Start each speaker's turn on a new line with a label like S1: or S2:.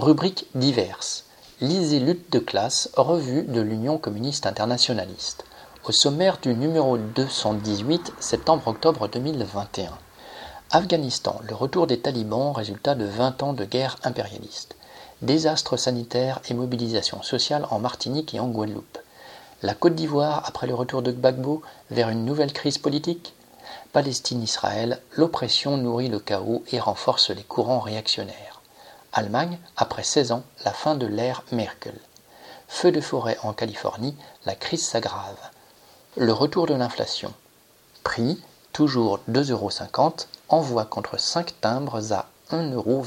S1: Rubrique diverses. Lisez lutte de classe, revue de l'Union communiste internationaliste. Au sommaire du numéro 218, septembre-octobre 2021. Afghanistan, le retour des talibans, résultat de 20 ans de guerre impérialiste. Désastre sanitaire et mobilisation sociale en Martinique et en Guadeloupe. La Côte d'Ivoire, après le retour de Gbagbo, vers une nouvelle crise politique Palestine-Israël, l'oppression nourrit le chaos et renforce les courants réactionnaires. Allemagne, après 16 ans, la fin de l'ère Merkel. Feu de forêt en Californie, la crise s'aggrave. Le retour de l'inflation. Prix, toujours 2,50 euros, envoi contre 5 timbres à 1,28 euros.